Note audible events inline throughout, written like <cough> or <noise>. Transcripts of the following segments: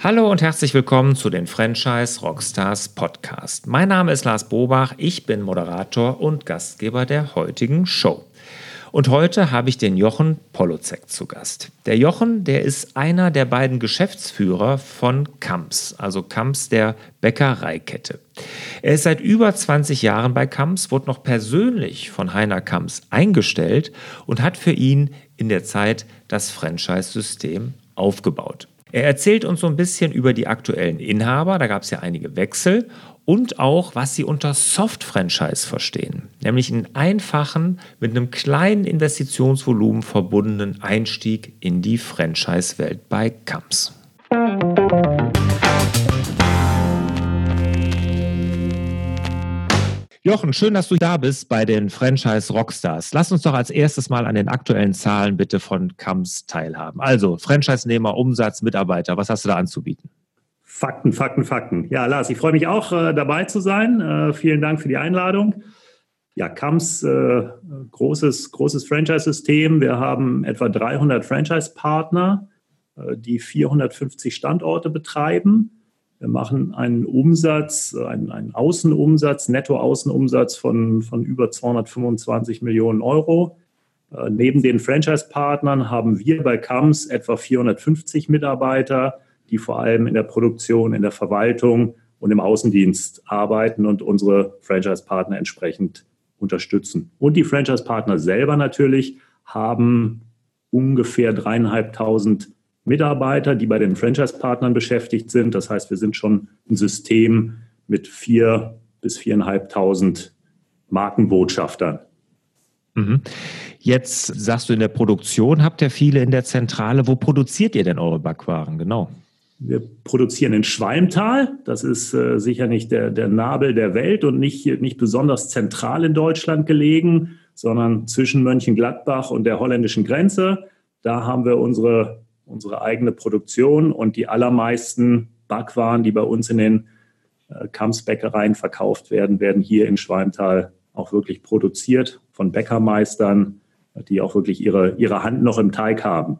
Hallo und herzlich willkommen zu den Franchise Rockstars Podcast. Mein Name ist Lars Bobach, ich bin Moderator und Gastgeber der heutigen Show. Und heute habe ich den Jochen Polozek zu Gast. Der Jochen, der ist einer der beiden Geschäftsführer von Kamps, also Kamps der Bäckereikette. Er ist seit über 20 Jahren bei Kamps, wurde noch persönlich von Heiner Kamps eingestellt und hat für ihn in der Zeit das Franchise-System aufgebaut. Er erzählt uns so ein bisschen über die aktuellen Inhaber, da gab es ja einige Wechsel und auch, was sie unter Soft-Franchise verstehen, nämlich einen einfachen, mit einem kleinen Investitionsvolumen verbundenen Einstieg in die Franchise-Welt bei Kamps. Jochen, schön, dass du da bist bei den Franchise Rockstars. Lass uns doch als erstes mal an den aktuellen Zahlen bitte von Kams teilhaben. Also, Franchise-Nehmer, Umsatz, Mitarbeiter, was hast du da anzubieten? Fakten, Fakten, Fakten. Ja, Lars, ich freue mich auch, äh, dabei zu sein. Äh, vielen Dank für die Einladung. Ja, Kams, äh, großes, großes Franchise-System. Wir haben etwa 300 Franchise-Partner, die 450 Standorte betreiben. Wir machen einen Umsatz, einen, einen Außenumsatz, Netto-Außenumsatz von, von über 225 Millionen Euro. Äh, neben den Franchise-Partnern haben wir bei CAMS etwa 450 Mitarbeiter, die vor allem in der Produktion, in der Verwaltung und im Außendienst arbeiten und unsere Franchise-Partner entsprechend unterstützen. Und die Franchise-Partner selber natürlich haben ungefähr dreieinhalbtausend Mitarbeiter, die bei den Franchise-Partnern beschäftigt sind. Das heißt, wir sind schon ein System mit vier bis viereinhalbtausend Markenbotschaftern. Mhm. Jetzt sagst du in der Produktion habt ihr viele in der Zentrale. Wo produziert ihr denn eure Backwaren genau? Wir produzieren in Schwalmtal. Das ist äh, sicher nicht der, der Nabel der Welt und nicht, nicht besonders zentral in Deutschland gelegen, sondern zwischen Mönchengladbach und der holländischen Grenze. Da haben wir unsere unsere eigene Produktion und die allermeisten Backwaren, die bei uns in den äh, Kampfsbäckereien verkauft werden, werden hier in Schwalmtal auch wirklich produziert von Bäckermeistern, die auch wirklich ihre, ihre Hand noch im Teig haben.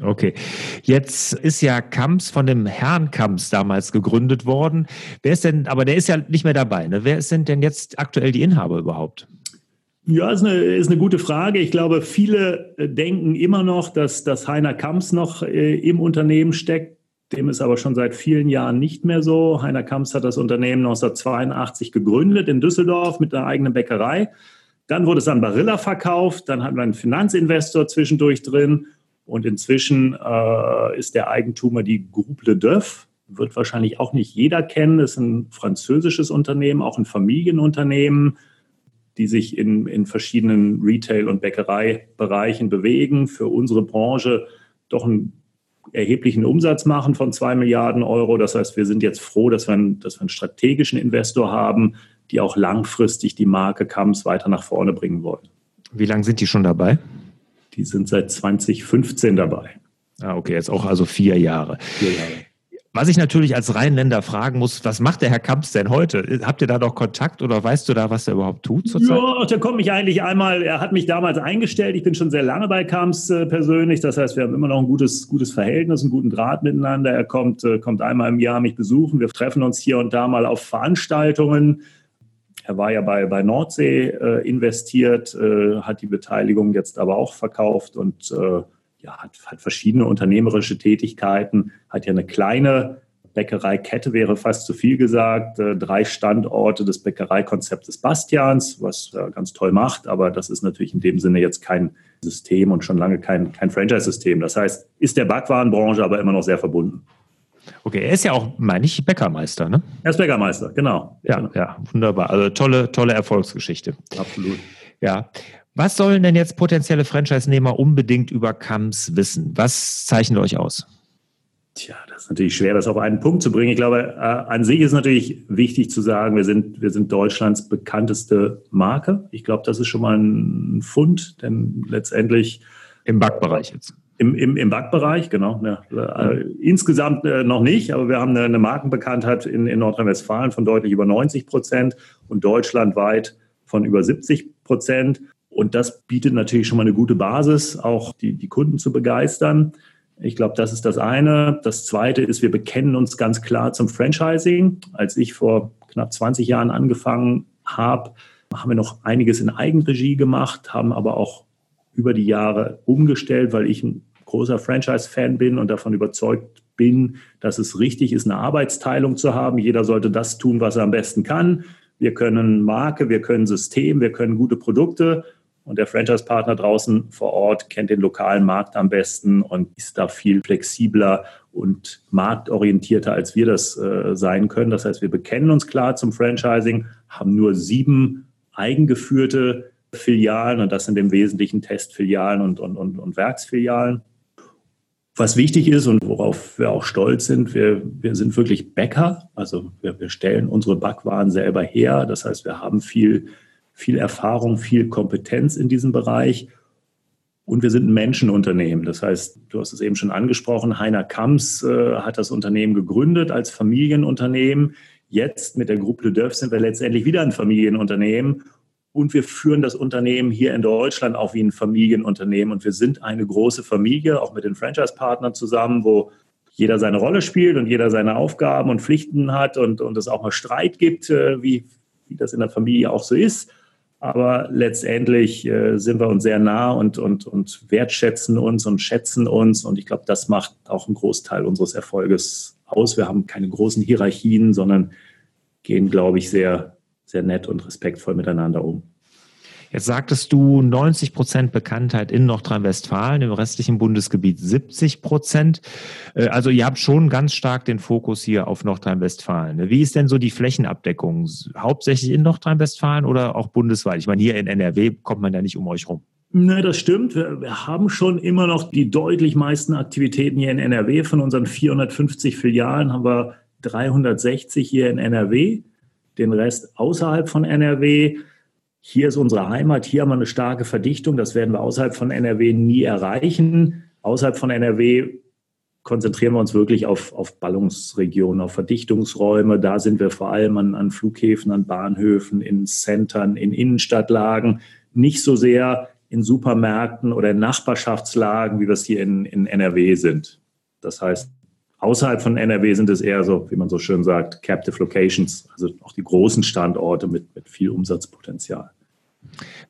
Okay. Jetzt ist ja Kamps von dem Herrn Kamps damals gegründet worden. Wer ist denn, aber der ist ja nicht mehr dabei. Ne? Wer sind denn jetzt aktuell die Inhaber überhaupt? Ja, ist eine, ist eine gute Frage. Ich glaube, viele äh, denken immer noch, dass, dass Heiner Kamps noch äh, im Unternehmen steckt. Dem ist aber schon seit vielen Jahren nicht mehr so. Heiner Kamps hat das Unternehmen 1982 gegründet in Düsseldorf mit einer eigenen Bäckerei. Dann wurde es an Barilla verkauft. Dann hatten wir einen Finanzinvestor zwischendurch drin. Und inzwischen äh, ist der Eigentümer die Groupe Le Deuf. Wird wahrscheinlich auch nicht jeder kennen. Ist ein französisches Unternehmen, auch ein Familienunternehmen die sich in, in verschiedenen Retail- und Bäckereibereichen bewegen, für unsere Branche doch einen erheblichen Umsatz machen von zwei Milliarden Euro. Das heißt, wir sind jetzt froh, dass wir, einen, dass wir einen strategischen Investor haben, die auch langfristig die Marke Kams weiter nach vorne bringen wollen. Wie lange sind die schon dabei? Die sind seit 2015 dabei. Ah, okay, jetzt auch also vier Jahre. Vier Jahre. Was ich natürlich als Rheinländer fragen muss, was macht der Herr Kamps denn heute? Habt ihr da noch Kontakt oder weißt du da, was er überhaupt tut zurzeit? Ja, der kommt mich eigentlich einmal, er hat mich damals eingestellt. Ich bin schon sehr lange bei Kamps äh, persönlich. Das heißt, wir haben immer noch ein gutes, gutes Verhältnis, einen guten Draht miteinander. Er kommt, äh, kommt einmal im Jahr mich besuchen. Wir treffen uns hier und da mal auf Veranstaltungen. Er war ja bei, bei Nordsee äh, investiert, äh, hat die Beteiligung jetzt aber auch verkauft und äh, ja, hat, hat verschiedene unternehmerische Tätigkeiten, hat ja eine kleine Bäckereikette, wäre fast zu viel gesagt, äh, drei Standorte des Bäckereikonzeptes Bastians, was er ganz toll macht, aber das ist natürlich in dem Sinne jetzt kein System und schon lange kein, kein Franchise-System. Das heißt, ist der Backwarenbranche aber immer noch sehr verbunden. Okay, er ist ja auch, meine ich, Bäckermeister, ne? Er ist Bäckermeister, genau. Ja, genau. ja, wunderbar. Also tolle, tolle Erfolgsgeschichte. Absolut. Ja. Was sollen denn jetzt potenzielle Franchise-Nehmer unbedingt über KAMS wissen? Was zeichnet euch aus? Tja, das ist natürlich schwer, das auf einen Punkt zu bringen. Ich glaube, äh, an sich ist natürlich wichtig zu sagen, wir sind, wir sind Deutschlands bekannteste Marke. Ich glaube, das ist schon mal ein Fund, denn letztendlich. Im Backbereich jetzt. Im, im, im Backbereich, genau. Ja. Äh, insgesamt äh, noch nicht, aber wir haben eine, eine Markenbekanntheit in, in Nordrhein-Westfalen von deutlich über 90 Prozent und deutschlandweit von über 70 Prozent. Und das bietet natürlich schon mal eine gute Basis, auch die, die Kunden zu begeistern. Ich glaube, das ist das eine. Das zweite ist, wir bekennen uns ganz klar zum Franchising. Als ich vor knapp 20 Jahren angefangen habe, haben wir noch einiges in Eigenregie gemacht, haben aber auch über die Jahre umgestellt, weil ich ein großer Franchise-Fan bin und davon überzeugt bin, dass es richtig ist, eine Arbeitsteilung zu haben. Jeder sollte das tun, was er am besten kann. Wir können Marke, wir können System, wir können gute Produkte und der Franchise-Partner draußen vor Ort kennt den lokalen Markt am besten und ist da viel flexibler und marktorientierter, als wir das äh, sein können. Das heißt, wir bekennen uns klar zum Franchising, haben nur sieben eigengeführte Filialen und das sind im Wesentlichen Testfilialen und, und, und, und Werksfilialen. Was wichtig ist und worauf wir auch stolz sind, wir, wir sind wirklich Bäcker. Also wir, wir stellen unsere Backwaren selber her. Das heißt, wir haben viel, viel Erfahrung, viel Kompetenz in diesem Bereich. Und wir sind ein Menschenunternehmen. Das heißt, du hast es eben schon angesprochen, Heiner Kamps äh, hat das Unternehmen gegründet als Familienunternehmen. Jetzt mit der Gruppe Le Dœuf sind wir letztendlich wieder ein Familienunternehmen und wir führen das Unternehmen hier in Deutschland auch wie ein Familienunternehmen. Und wir sind eine große Familie, auch mit den Franchise-Partnern zusammen, wo jeder seine Rolle spielt und jeder seine Aufgaben und Pflichten hat und, und es auch mal Streit gibt, äh, wie, wie das in der Familie auch so ist. Aber letztendlich äh, sind wir uns sehr nah und, und, und wertschätzen uns und schätzen uns. Und ich glaube, das macht auch einen Großteil unseres Erfolges aus. Wir haben keine großen Hierarchien, sondern gehen, glaube ich, sehr sehr nett und respektvoll miteinander um. Jetzt sagtest du 90 Prozent Bekanntheit in Nordrhein-Westfalen, im restlichen Bundesgebiet 70 Prozent. Äh, also ihr habt schon ganz stark den Fokus hier auf Nordrhein-Westfalen. Wie ist denn so die Flächenabdeckung? Hauptsächlich in Nordrhein-Westfalen oder auch bundesweit? Ich meine, hier in NRW kommt man ja nicht um euch rum. Ne, das stimmt. Wir, wir, haben schon immer noch die deutlich meisten Aktivitäten hier in NRW. Von unseren 450 Filialen haben wir 360 hier in NRW den Rest außerhalb von NRW. Hier ist unsere Heimat, hier haben wir eine starke Verdichtung, das werden wir außerhalb von NRW nie erreichen. Außerhalb von NRW konzentrieren wir uns wirklich auf, auf Ballungsregionen, auf Verdichtungsräume. Da sind wir vor allem an, an Flughäfen, an Bahnhöfen, in Centern, in Innenstadtlagen, nicht so sehr in Supermärkten oder in Nachbarschaftslagen, wie wir es hier in, in NRW sind. Das heißt, Außerhalb von NRW sind es eher so, wie man so schön sagt, Captive Locations, also auch die großen Standorte mit, mit viel Umsatzpotenzial.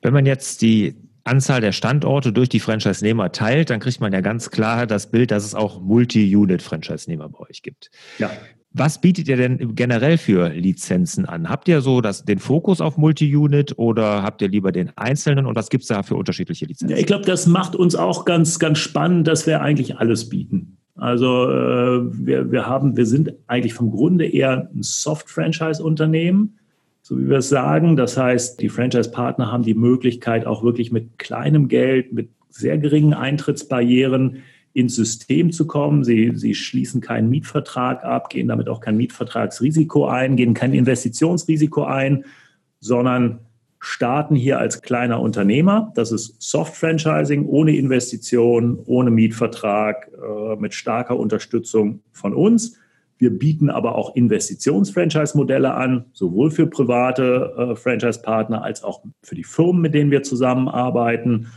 Wenn man jetzt die Anzahl der Standorte durch die Franchise-Nehmer teilt, dann kriegt man ja ganz klar das Bild, dass es auch Multi-Unit-Franchise-Nehmer bei euch gibt. Ja. Was bietet ihr denn generell für Lizenzen an? Habt ihr so das, den Fokus auf Multi-Unit oder habt ihr lieber den einzelnen und was gibt es da für unterschiedliche Lizenzen? Ja, ich glaube, das macht uns auch ganz, ganz spannend, dass wir eigentlich alles bieten. Also äh, wir, wir haben, wir sind eigentlich vom Grunde eher ein Soft-Franchise-Unternehmen, so wie wir es sagen. Das heißt, die Franchise-Partner haben die Möglichkeit, auch wirklich mit kleinem Geld, mit sehr geringen Eintrittsbarrieren ins System zu kommen. Sie, sie schließen keinen Mietvertrag ab, gehen damit auch kein Mietvertragsrisiko ein, gehen kein Investitionsrisiko ein, sondern starten hier als kleiner Unternehmer. Das ist Soft-Franchising ohne Investition, ohne Mietvertrag, äh, mit starker Unterstützung von uns. Wir bieten aber auch Investitions-Franchise-Modelle an, sowohl für private äh, Franchise-Partner als auch für die Firmen, mit denen wir zusammenarbeiten.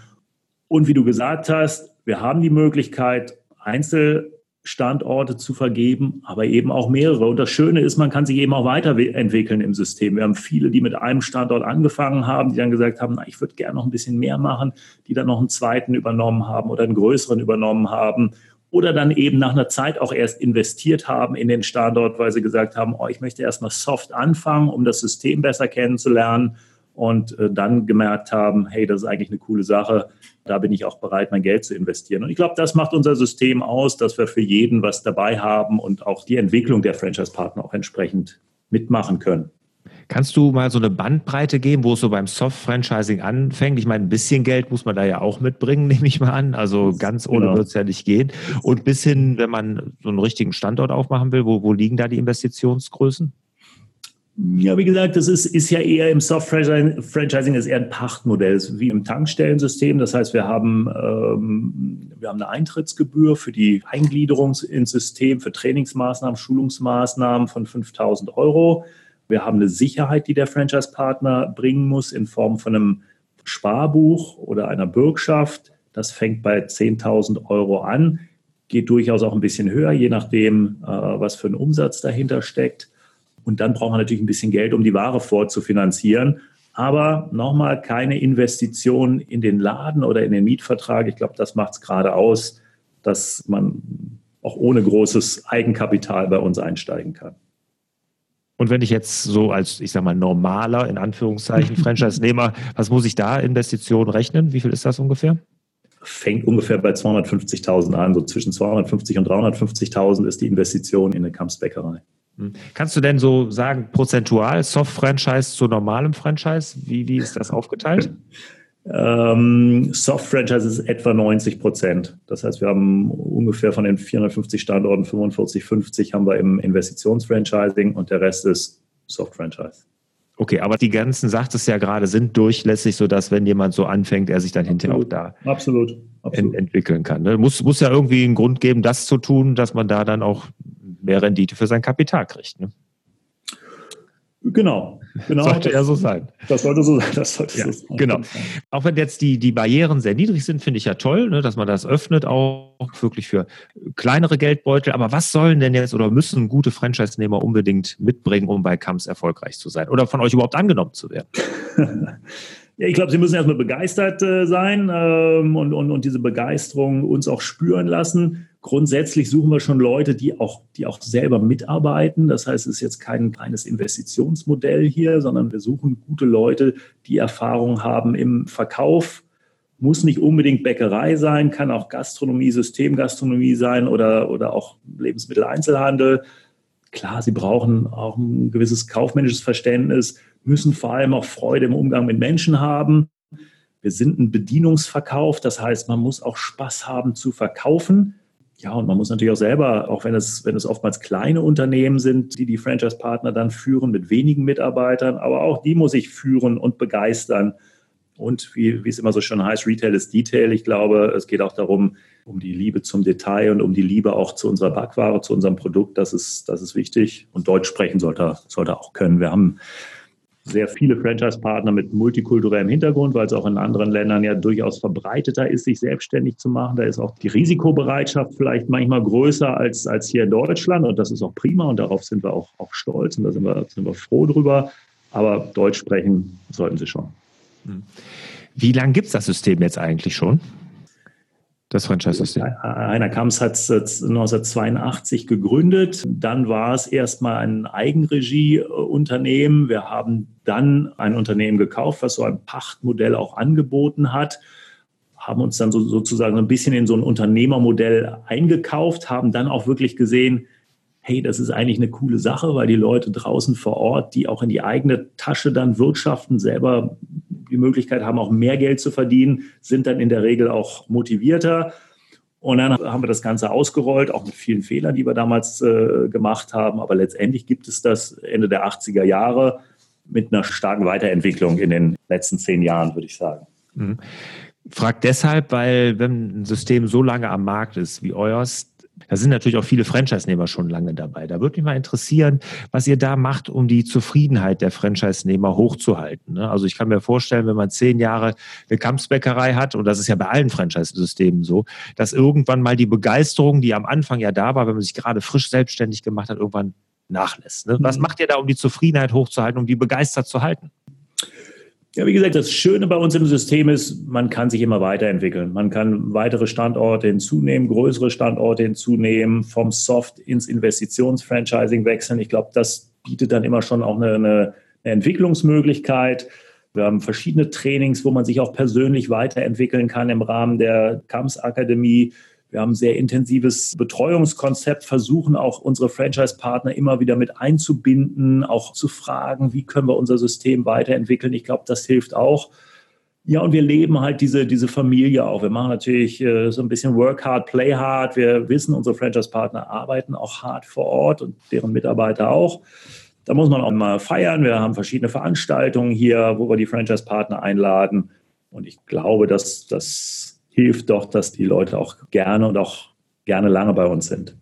Und wie du gesagt hast, wir haben die Möglichkeit, Einzel Standorte zu vergeben, aber eben auch mehrere. Und das Schöne ist, man kann sich eben auch weiterentwickeln im System. Wir haben viele, die mit einem Standort angefangen haben, die dann gesagt haben, na, ich würde gerne noch ein bisschen mehr machen, die dann noch einen zweiten übernommen haben oder einen größeren übernommen haben oder dann eben nach einer Zeit auch erst investiert haben in den Standort, weil sie gesagt haben, oh, ich möchte erstmal soft anfangen, um das System besser kennenzulernen und äh, dann gemerkt haben, hey, das ist eigentlich eine coole Sache, da bin ich auch bereit, mein Geld zu investieren. Und ich glaube, das macht unser System aus, dass wir für jeden was dabei haben und auch die Entwicklung der Franchise-Partner auch entsprechend mitmachen können. Kannst du mal so eine Bandbreite geben, wo es so beim Soft-Franchising anfängt? Ich meine, ein bisschen Geld muss man da ja auch mitbringen, <laughs> nehme ich mal an. Also ganz ohne genau. wird es ja nicht gehen. Und bis hin, wenn man so einen richtigen Standort aufmachen will, wo, wo liegen da die Investitionsgrößen? Ja, wie gesagt, das ist, ist ja eher im Soft-Franchising ist eher ein Pachtmodell, wie im Tankstellensystem. Das heißt, wir haben, ähm, wir haben eine Eintrittsgebühr für die Eingliederung ins System, für Trainingsmaßnahmen, Schulungsmaßnahmen von 5000 Euro. Wir haben eine Sicherheit, die der Franchise-Partner bringen muss in Form von einem Sparbuch oder einer Bürgschaft. Das fängt bei 10.000 Euro an geht durchaus auch ein bisschen höher, je nachdem, äh, was für ein Umsatz dahinter steckt. Und dann braucht man natürlich ein bisschen Geld, um die Ware vorzufinanzieren. Aber nochmal keine Investition in den Laden oder in den Mietvertrag. Ich glaube, das macht es gerade aus, dass man auch ohne großes Eigenkapital bei uns einsteigen kann. Und wenn ich jetzt so als, ich sag mal, normaler, in Anführungszeichen, <laughs> Franchise-Nehmer, was muss ich da Investitionen rechnen? Wie viel ist das ungefähr? Fängt ungefähr bei 250.000 an. So zwischen 250 und 350.000 ist die Investition in eine Kampfsbäckerei. Hm. Kannst du denn so sagen, prozentual Soft-Franchise zu normalem Franchise? Wie, wie ist das aufgeteilt? <laughs> Ähm, Soft-Franchise ist etwa 90 Prozent. Das heißt, wir haben ungefähr von den 450 Standorten 45, 50 haben wir im Investitionsfranchising und der Rest ist Soft-Franchise. Okay, aber die ganzen, sagt es ja gerade, sind durchlässig, sodass wenn jemand so anfängt, er sich dann absolut, hinterher auch da absolut, absolut. Ent entwickeln kann. Ne? Muss, muss ja irgendwie einen Grund geben, das zu tun, dass man da dann auch mehr Rendite für sein Kapital kriegt. Ne? Genau, genau. Sollte ja so sein. Das sollte so sein. Das sollte ja, so sein. Genau. Auch wenn jetzt die, die Barrieren sehr niedrig sind, finde ich ja toll, ne, dass man das öffnet, auch wirklich für kleinere Geldbeutel. Aber was sollen denn jetzt oder müssen gute Franchise-Nehmer unbedingt mitbringen, um bei Kams erfolgreich zu sein oder von euch überhaupt angenommen zu werden? <laughs> Ja, ich glaube, sie müssen erstmal begeistert äh, sein ähm, und, und, und diese Begeisterung uns auch spüren lassen. Grundsätzlich suchen wir schon Leute, die auch, die auch selber mitarbeiten. Das heißt, es ist jetzt kein reines Investitionsmodell hier, sondern wir suchen gute Leute, die Erfahrung haben im Verkauf. Muss nicht unbedingt Bäckerei sein, kann auch Gastronomie, Systemgastronomie sein oder, oder auch Lebensmitteleinzelhandel. Klar, sie brauchen auch ein gewisses kaufmännisches Verständnis, müssen vor allem auch Freude im Umgang mit Menschen haben. Wir sind ein Bedienungsverkauf, das heißt, man muss auch Spaß haben zu verkaufen. Ja, und man muss natürlich auch selber, auch wenn es, wenn es oftmals kleine Unternehmen sind, die die Franchise-Partner dann führen mit wenigen Mitarbeitern, aber auch die muss ich führen und begeistern. Und wie, wie es immer so schön heißt, Retail ist Detail. Ich glaube, es geht auch darum, um die Liebe zum Detail und um die Liebe auch zu unserer Backware, zu unserem Produkt. Das ist, das ist wichtig. Und Deutsch sprechen sollte, sollte auch können. Wir haben sehr viele Franchise-Partner mit multikulturellem Hintergrund, weil es auch in anderen Ländern ja durchaus verbreiteter ist, sich selbstständig zu machen. Da ist auch die Risikobereitschaft vielleicht manchmal größer als, als hier in Deutschland und das ist auch prima und darauf sind wir auch, auch stolz und da sind wir, sind wir froh drüber. Aber Deutsch sprechen sollten sie schon. Wie lange gibt es das System jetzt eigentlich schon? Das Franchise-System. Heiner Kamps hat es 1982 gegründet. Dann war es erstmal ein Eigenregieunternehmen. Wir haben dann ein Unternehmen gekauft, was so ein Pachtmodell auch angeboten hat haben uns dann so, sozusagen ein bisschen in so ein Unternehmermodell eingekauft, haben dann auch wirklich gesehen, hey, das ist eigentlich eine coole Sache, weil die Leute draußen vor Ort, die auch in die eigene Tasche dann wirtschaften, selber die Möglichkeit haben, auch mehr Geld zu verdienen, sind dann in der Regel auch motivierter. Und dann haben wir das Ganze ausgerollt, auch mit vielen Fehlern, die wir damals äh, gemacht haben. Aber letztendlich gibt es das Ende der 80er Jahre mit einer starken Weiterentwicklung in den letzten zehn Jahren, würde ich sagen. Mhm. Frag deshalb, weil wenn ein System so lange am Markt ist wie euers, da sind natürlich auch viele Franchise-Nehmer schon lange dabei. Da würde mich mal interessieren, was ihr da macht, um die Zufriedenheit der Franchise-Nehmer hochzuhalten. Ne? Also ich kann mir vorstellen, wenn man zehn Jahre eine Kampfsbäckerei hat, und das ist ja bei allen Franchise-Systemen so, dass irgendwann mal die Begeisterung, die am Anfang ja da war, wenn man sich gerade frisch selbstständig gemacht hat, irgendwann nachlässt. Ne? Was mhm. macht ihr da, um die Zufriedenheit hochzuhalten, um die begeistert zu halten? Ja, wie gesagt, das Schöne bei uns im System ist, man kann sich immer weiterentwickeln. Man kann weitere Standorte hinzunehmen, größere Standorte hinzunehmen, vom Soft ins Investitionsfranchising wechseln. Ich glaube, das bietet dann immer schon auch eine, eine, Entwicklungsmöglichkeit. Wir haben verschiedene Trainings, wo man sich auch persönlich weiterentwickeln kann im Rahmen der KAMS Akademie. Wir haben ein sehr intensives Betreuungskonzept, versuchen auch unsere Franchise-Partner immer wieder mit einzubinden, auch zu fragen, wie können wir unser System weiterentwickeln. Ich glaube, das hilft auch. Ja, und wir leben halt diese, diese Familie auch. Wir machen natürlich äh, so ein bisschen Work hard, Play hard. Wir wissen, unsere Franchise-Partner arbeiten auch hart vor Ort und deren Mitarbeiter auch. Da muss man auch mal feiern. Wir haben verschiedene Veranstaltungen hier, wo wir die Franchise-Partner einladen. Und ich glaube, dass das hilft doch, dass die Leute auch gerne und auch gerne lange bei uns sind.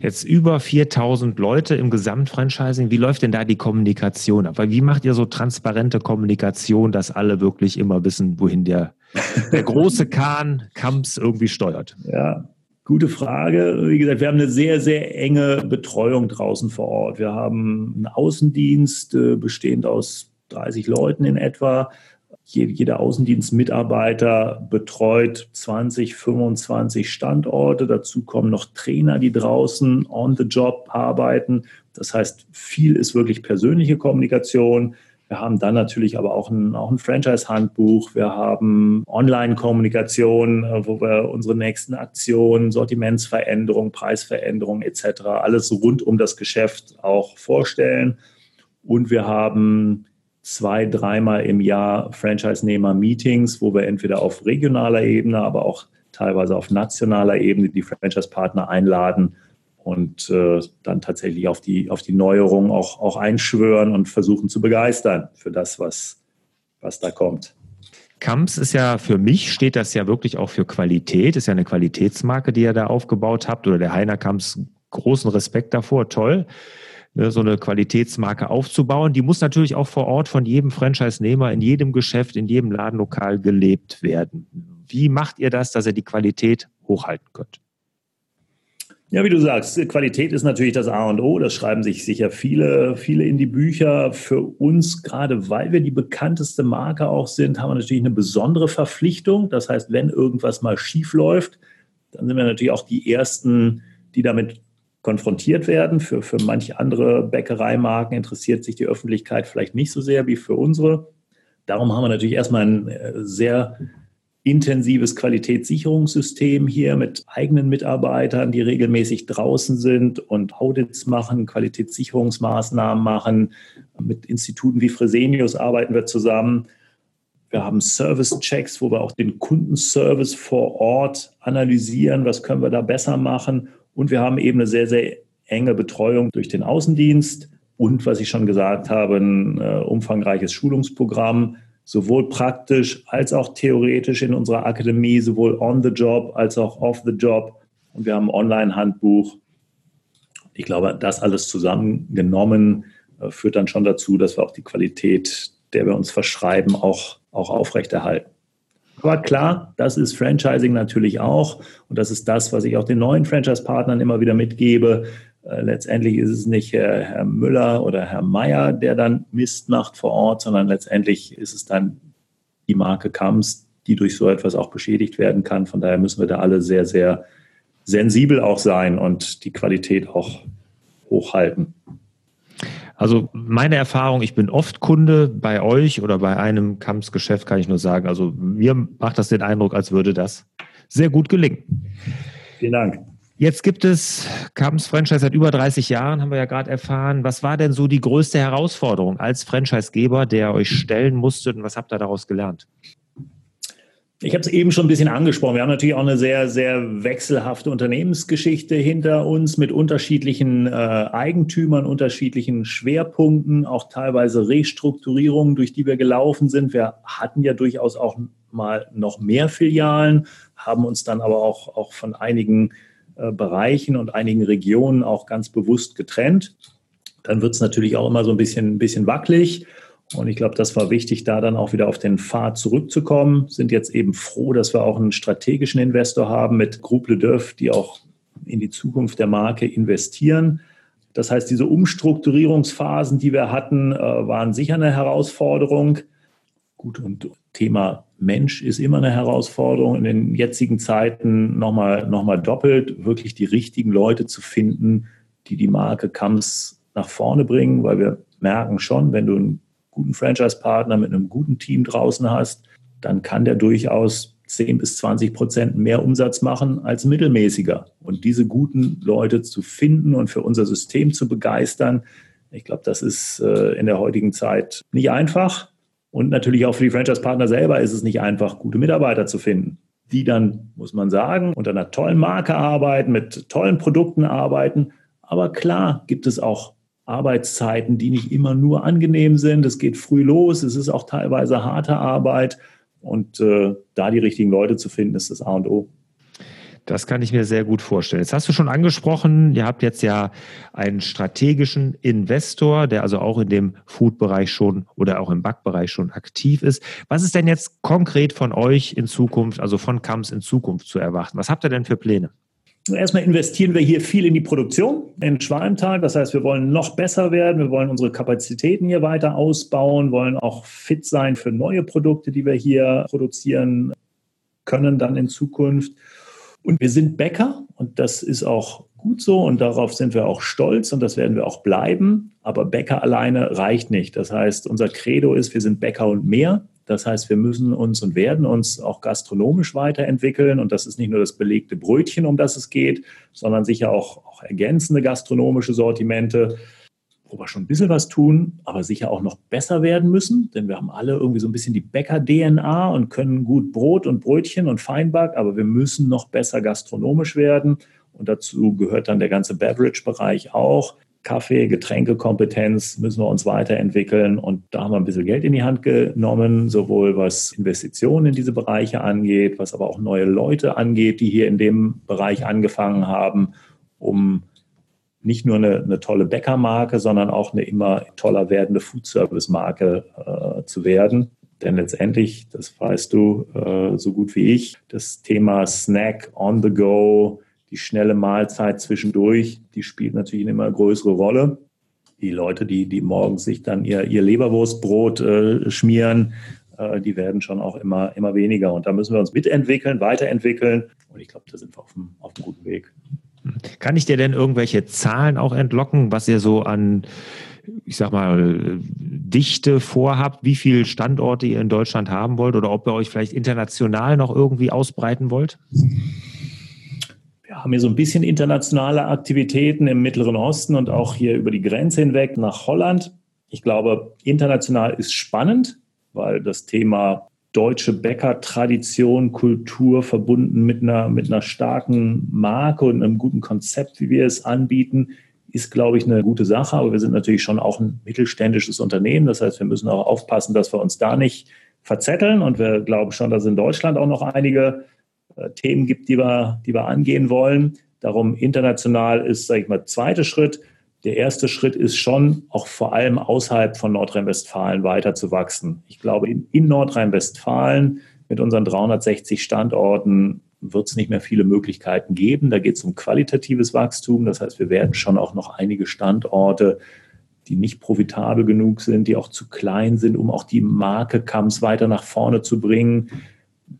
Jetzt über 4000 Leute im Gesamtfranchising. Wie läuft denn da die Kommunikation ab? Weil wie macht ihr so transparente Kommunikation, dass alle wirklich immer wissen, wohin der, der große Kahn Kamps irgendwie steuert? Ja, Gute Frage. Wie gesagt, wir haben eine sehr, sehr enge Betreuung draußen vor Ort. Wir haben einen Außendienst äh, bestehend aus 30 Leuten in etwa. Jeder Außendienstmitarbeiter betreut 20, 25 Standorte. Dazu kommen noch Trainer, die draußen on the job arbeiten. Das heißt, viel ist wirklich persönliche Kommunikation. Wir haben dann natürlich aber auch ein, auch ein Franchise-Handbuch. Wir haben Online-Kommunikation, äh, wo wir unsere nächsten Aktionen, Sortimentsveränderungen, Preisveränderungen etc. alles rund um das Geschäft auch vorstellen. Und wir haben zwei, dreimal im Jahr Franchise-Nehmer-Meetings, wo wir entweder auf regionaler Ebene, aber auch teilweise auf nationaler Ebene die Franchise-Partner einladen und äh, dann tatsächlich auf die, auf die Neuerungen auch, auch einschwören und versuchen zu begeistern für das, was, was da kommt. Kamps ist ja für mich, steht das ja wirklich auch für Qualität, ist ja eine Qualitätsmarke, die ihr da aufgebaut habt oder der Heiner Kamps, großen Respekt davor, toll ne, so eine Qualitätsmarke aufzubauen. Die muss natürlich auch vor Ort von jedem Franchise-Nehmer in jedem Geschäft, in jedem Ladenlokal gelebt werden. Wie macht ihr das, dass ihr die Qualität hochhalten könnt? Ja, wie du sagst, Qualität ist natürlich das A und O. Das schreiben sich sicher viele, viele in die Bücher. Für uns, gerade weil wir die bekannteste Marke auch sind, haben wir natürlich eine besondere Verpflichtung. Das heißt, wenn irgendwas mal schief läuft, dann sind wir natürlich auch die Ersten, die damit konfrontiert werden. Für, für manche andere Bäckereimarken interessiert sich die Öffentlichkeit vielleicht nicht so sehr wie für unsere. Darum haben wir natürlich erstmal ein äh, sehr intensives Qualitätssicherungssystem hier mit eigenen Mitarbeitern, die regelmäßig draußen sind und Audits machen, Qualitätssicherungsmaßnahmen machen. Mit Instituten wie Fresenius arbeiten wir zusammen. Wir haben Service-Checks, wo wir auch den Kundenservice vor Ort analysieren, was können wir da besser machen. Und wir haben eben eine sehr, sehr enge Betreuung durch den Außendienst und, was ich schon gesagt habe, ein äh, umfangreiches Schulungsprogramm, sowohl praktisch als auch theoretisch in unserer Akademie, sowohl on the job als auch off the job. Und wir haben ein Online-Handbuch. Ich glaube, das alles zusammengenommen äh, führt dann schon dazu, dass wir auch die Qualität, der wir uns verschreiben, auch, auch aufrechterhalten. Aber klar, das ist Franchising natürlich auch. Und das ist das, was ich auch den neuen Franchise-Partnern immer wieder mitgebe. Äh, letztendlich ist es nicht Herr, Müller oder Herr Meier, der dann Mist macht vor Ort, sondern letztendlich ist es dann die Marke Kams, die durch so etwas auch beschädigt werden kann. Von daher müssen wir da alle sehr, sehr sensibel auch sein und die Qualität auch hochhalten. Also meine Erfahrung, ich bin oft Kunde bei euch oder bei einem Kamps-Geschäft, kann ich nur sagen. Also mir macht das den Eindruck, als würde das sehr gut gelingen. Vielen Dank. Jetzt gibt es Kamps Franchise seit über 30 Jahren, haben wir ja gerade erfahren. Was war denn so die größte Herausforderung als Franchisegeber, der euch stellen musste und was habt ihr daraus gelernt? Ich habe es eben schon ein bisschen angesprochen. Wir haben natürlich auch eine sehr, sehr wechselhafte Unternehmensgeschichte hinter uns mit unterschiedlichen äh, Eigentümern, unterschiedlichen Schwerpunkten, auch teilweise Restrukturierungen, durch die wir gelaufen sind. Wir hatten ja durchaus auch mal noch mehr Filialen, haben uns dann aber auch, auch von einigen äh, Bereichen und einigen Regionen auch ganz bewusst getrennt. Dann wird es natürlich auch immer so ein bisschen, ein bisschen wackelig. Und ich glaube, das war wichtig, da dann auch wieder auf den Pfad zurückzukommen. Sind jetzt eben froh, dass wir auch einen strategischen Investor haben mit Groupe Le Dœuf, die auch in die Zukunft der Marke investieren. Das heißt, diese Umstrukturierungsphasen, die wir hatten, äh, waren sicher eine Herausforderung. Gut, und Thema Mensch ist immer eine Herausforderung. In den jetzigen Zeiten nochmal noch mal doppelt, wirklich die richtigen Leute zu finden, die die Marke Kams nach vorne bringen, weil wir merken schon, wenn du einen guten Franchise-Partner mit einem guten Team draußen hast, dann kann der durchaus 10 bis 20 Prozent mehr Umsatz machen als mittelmäßiger. Und diese guten Leute zu finden und für unser System zu begeistern, ich glaube, das ist äh, in der heutigen Zeit nicht einfach. Und natürlich auch für die Franchise-Partner selber ist es nicht einfach, gute Mitarbeiter zu finden, die dann, muss man sagen, unter einer tollen Marke arbeiten, mit tollen Produkten arbeiten. Aber klar gibt es auch Arbeitszeiten, die nicht immer nur angenehm sind. Es geht früh los, es ist auch teilweise harte Arbeit. Und äh, da die richtigen Leute zu finden, ist das A und O. Das kann ich mir sehr gut vorstellen. Jetzt hast du schon angesprochen, ihr habt jetzt ja einen strategischen Investor, der also auch in dem Food-Bereich schon oder auch im Backbereich schon aktiv ist. Was ist denn jetzt konkret von euch in Zukunft, also von Kams in Zukunft zu erwarten? Was habt ihr denn für Pläne? Erstmal investieren wir hier viel in die Produktion in Schwalmtal. Das heißt, wir wollen noch besser werden. Wir wollen unsere Kapazitäten hier weiter ausbauen, wollen auch fit sein für neue Produkte, die wir hier produzieren können dann in Zukunft. Und wir sind Bäcker und das ist auch gut so und darauf sind wir auch stolz und das werden wir auch bleiben. Aber Bäcker alleine reicht nicht. Das heißt, unser Credo ist, wir sind Bäcker und mehr. Das heißt, wir müssen uns und werden uns auch gastronomisch weiterentwickeln. Und das ist nicht nur das belegte Brötchen, um das es geht, sondern sicher auch, auch ergänzende gastronomische Sortimente, wo wir schon ein bisschen was tun, aber sicher auch noch besser werden müssen. Denn wir haben alle irgendwie so ein bisschen die Bäcker-DNA und können gut Brot und Brötchen und Feinback, aber wir müssen noch besser gastronomisch werden. Und dazu gehört dann der ganze Beverage-Bereich auch. Kaffee, Getränkekompetenz müssen wir uns weiterentwickeln. Und da haben wir ein bisschen Geld in die Hand genommen, sowohl was Investitionen in diese Bereiche angeht, was aber auch neue Leute angeht, die hier in dem Bereich angefangen haben, um nicht nur eine, eine tolle Bäckermarke, sondern auch eine immer toller werdende Foodservice-Marke äh, zu werden. Denn letztendlich, das weißt du äh, so gut wie ich, das Thema Snack on the go, die schnelle Mahlzeit zwischendurch, die spielt natürlich eine immer größere Rolle. Die Leute, die, die morgens sich dann ihr, ihr Leberwurstbrot äh, schmieren, äh, die werden schon auch immer, immer weniger. Und da müssen wir uns mitentwickeln, weiterentwickeln. Und ich glaube, da sind wir auf einem, auf guten Weg. Kann ich dir denn irgendwelche Zahlen auch entlocken, was ihr so an, ich sag mal, Dichte vorhabt, wie viele Standorte ihr in Deutschland haben wollt oder ob ihr euch vielleicht international noch irgendwie ausbreiten wollt? Wir haben hier so ein bisschen internationale Aktivitäten im Mittleren Osten und auch hier über die Grenze hinweg nach Holland. Ich glaube, international ist spannend, weil das Thema deutsche Bäckertradition, Kultur verbunden mit einer, mit einer starken Marke und einem guten Konzept, wie wir es anbieten, ist, glaube ich, eine gute Sache. Aber wir sind natürlich schon auch ein mittelständisches Unternehmen. Das heißt, wir müssen auch aufpassen, dass wir uns da nicht verzetteln. Und wir glauben schon, dass in Deutschland auch noch einige Themen gibt, die wir, die wir angehen wollen. Darum international ist, sage ich mal, zweiter Schritt. Der erste Schritt ist schon, auch vor allem außerhalb von Nordrhein-Westfalen weiter zu wachsen. Ich glaube, in, in Nordrhein-Westfalen mit unseren 360 Standorten wird es nicht mehr viele Möglichkeiten geben. Da geht es um qualitatives Wachstum. Das heißt, wir werden schon auch noch einige Standorte, die nicht profitabel genug sind, die auch zu klein sind, um auch die Marke Kams weiter nach vorne zu bringen,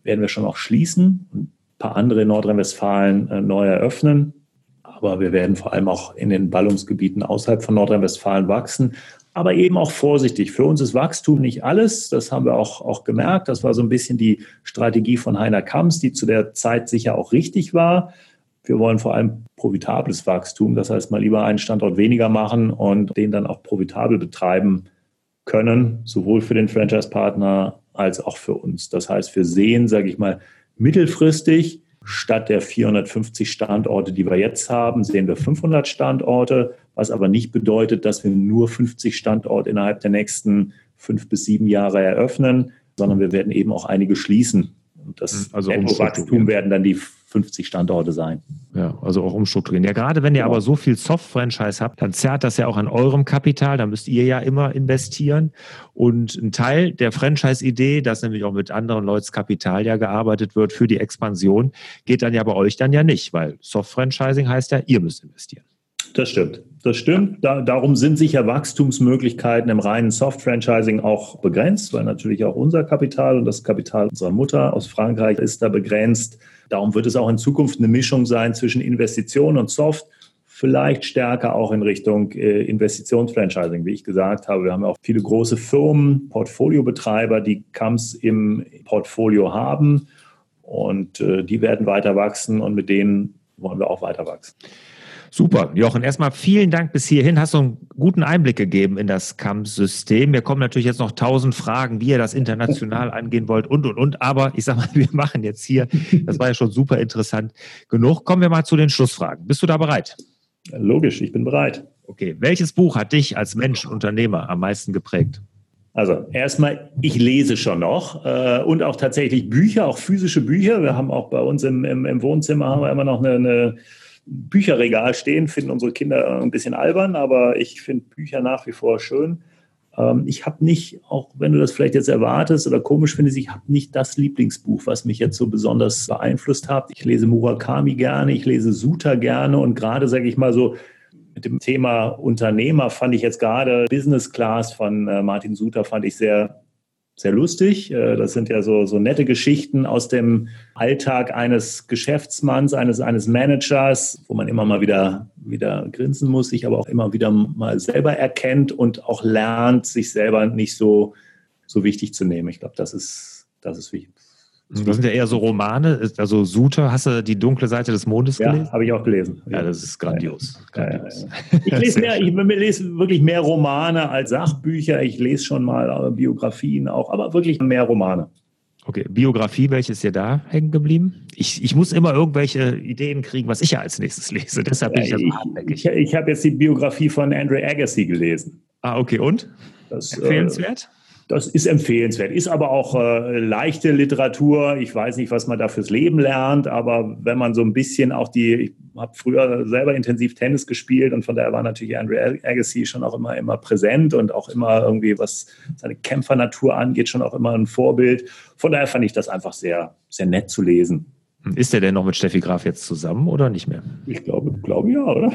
werden wir schon auch schließen und ein paar andere in Nordrhein-Westfalen äh, neu eröffnen. Aber wir werden vor allem auch in den Ballungsgebieten außerhalb von Nordrhein-Westfalen wachsen. Aber eben auch vorsichtig. Für uns ist Wachstum nicht alles. Das haben wir auch, auch gemerkt. Das war so ein bisschen die Strategie von Heiner Kamps, die zu der Zeit sicher auch richtig war. Wir wollen vor allem profitables Wachstum. Das heißt, mal lieber einen Standort weniger machen und den dann auch profitabel betreiben können, sowohl für den Franchise-Partner als auch für uns. Das heißt, wir sehen, sage ich mal, mittelfristig Statt der 450 Standorte, die wir jetzt haben, sehen wir 500 Standorte, was aber nicht bedeutet, dass wir nur 50 Standorte innerhalb der nächsten fünf bis sieben Jahre eröffnen, sondern wir werden eben auch einige schließen. Und das also Wachstum werden dann die 50 Standorte sein. Ja, also auch umstrukturieren. Ja, gerade wenn ihr genau. aber so viel Soft-Franchise habt, dann zerrt das ja auch an eurem Kapital. Da müsst ihr ja immer investieren. Und ein Teil der Franchise-Idee, dass nämlich auch mit anderen Leute's Kapital ja gearbeitet wird für die Expansion, geht dann ja bei euch dann ja nicht, weil Soft-Franchising heißt ja, ihr müsst investieren. Das stimmt. Das stimmt. Da, darum sind sicher Wachstumsmöglichkeiten im reinen Soft-Franchising auch begrenzt, weil natürlich auch unser Kapital und das Kapital unserer Mutter aus Frankreich ist da begrenzt. Darum wird es auch in Zukunft eine Mischung sein zwischen Investition und Soft, vielleicht stärker auch in Richtung äh, Investitionsfranchising, wie ich gesagt habe. Wir haben auch viele große Firmen, Portfoliobetreiber, die CAMS im Portfolio haben und äh, die werden weiter wachsen und mit denen wollen wir auch weiter wachsen. Super, Jochen. Erstmal vielen Dank bis hierhin. Hast du einen guten Einblick gegeben in das CAMS-System. Mir kommen natürlich jetzt noch tausend Fragen, wie ihr das international angehen wollt und, und, und. Aber ich sag mal, <laughs> wir machen jetzt hier, das war ja schon super interessant genug. Kommen wir mal zu den Schlussfragen. Bist du da bereit? Logisch, ich bin bereit. Okay. Welches Buch hat dich als Mensch, Unternehmer am meisten geprägt? Also erstmal, ich lese schon noch äh, und auch tatsächlich Bücher, auch physische Bücher. Wir haben auch bei uns im, im, im Wohnzimmer haben wir immer noch eine, eine Bücherregal stehen, finden unsere Kinder ein bisschen albern, aber ich finde Bücher nach wie vor schön. Ähm, ich habe nicht, auch wenn du das vielleicht jetzt erwartest oder komisch findest, ich habe nicht das Lieblingsbuch, was mich jetzt so besonders beeinflusst hat. Ich lese Murakami gerne, ich lese Suter gerne und gerade, sage ich mal so, mit dem Thema Unternehmer fand ich jetzt gerade Business Class von äh, Martin Suter fand ich sehr sehr lustig. Äh, das sind ja so, so nette Geschichten aus dem Alltag eines Geschäftsmanns, eines, eines Managers, wo man immer mal wieder, wieder grinsen muss, sich aber auch immer wieder mal selber erkennt und auch lernt, sich selber nicht so, so wichtig zu nehmen. Ich glaube, das ist, das ist wichtig. Das sind ja eher so Romane, also Suter, hast du die dunkle Seite des Mondes gelesen? Ja, habe ich auch gelesen. Ja, das ist grandios. grandios. Ja, ja, ich, lese <laughs> mehr, ich lese wirklich mehr Romane als Sachbücher. Ich lese schon mal Biografien auch, aber wirklich mehr Romane. Okay, Biografie, welches ist dir da hängen geblieben? Ich, ich muss immer irgendwelche Ideen kriegen, was ich ja als nächstes lese. <laughs> Deshalb bin ich ja so hartnäckig. Ich, ich habe jetzt die Biografie von Andre Agassi gelesen. Ah, okay, und? Das, Empfehlenswert? Äh, das ist empfehlenswert, ist aber auch äh, leichte Literatur. Ich weiß nicht, was man da fürs Leben lernt, aber wenn man so ein bisschen auch die, ich habe früher selber intensiv Tennis gespielt und von daher war natürlich Andrew Agassi schon auch immer, immer präsent und auch immer irgendwie, was seine Kämpfernatur angeht, schon auch immer ein Vorbild. Von daher fand ich das einfach sehr, sehr nett zu lesen. Ist er denn noch mit Steffi Graf jetzt zusammen oder nicht mehr? Ich glaube, glaube ja, oder?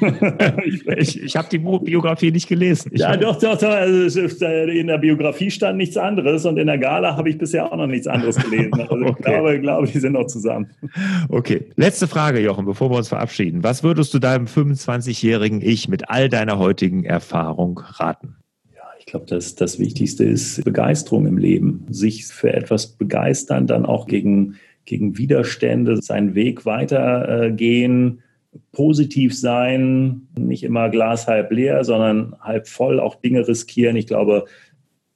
<laughs> ich ich, ich habe die Biografie nicht gelesen. Ich ja, doch, doch, doch. Also in der Biografie stand nichts anderes und in der Gala habe ich bisher auch noch nichts anderes gelesen. Also <laughs> okay. ich glaube, glaube, die sind noch zusammen. Okay, letzte Frage, Jochen, bevor wir uns verabschieden. Was würdest du deinem 25-jährigen Ich mit all deiner heutigen Erfahrung raten? Ich glaube, das, das Wichtigste ist Begeisterung im Leben. Sich für etwas begeistern, dann auch gegen gegen Widerstände seinen Weg weitergehen, positiv sein, nicht immer Glas halb leer, sondern halb voll, auch Dinge riskieren. Ich glaube,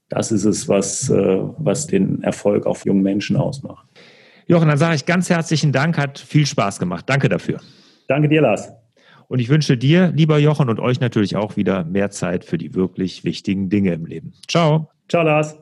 das ist es, was, äh, was den Erfolg auf jungen Menschen ausmacht. Jochen, dann sage ich ganz herzlichen Dank, hat viel Spaß gemacht. Danke dafür. Danke dir, Lars. Und ich wünsche dir, lieber Jochen, und euch natürlich auch wieder mehr Zeit für die wirklich wichtigen Dinge im Leben. Ciao. Ciao, Lars.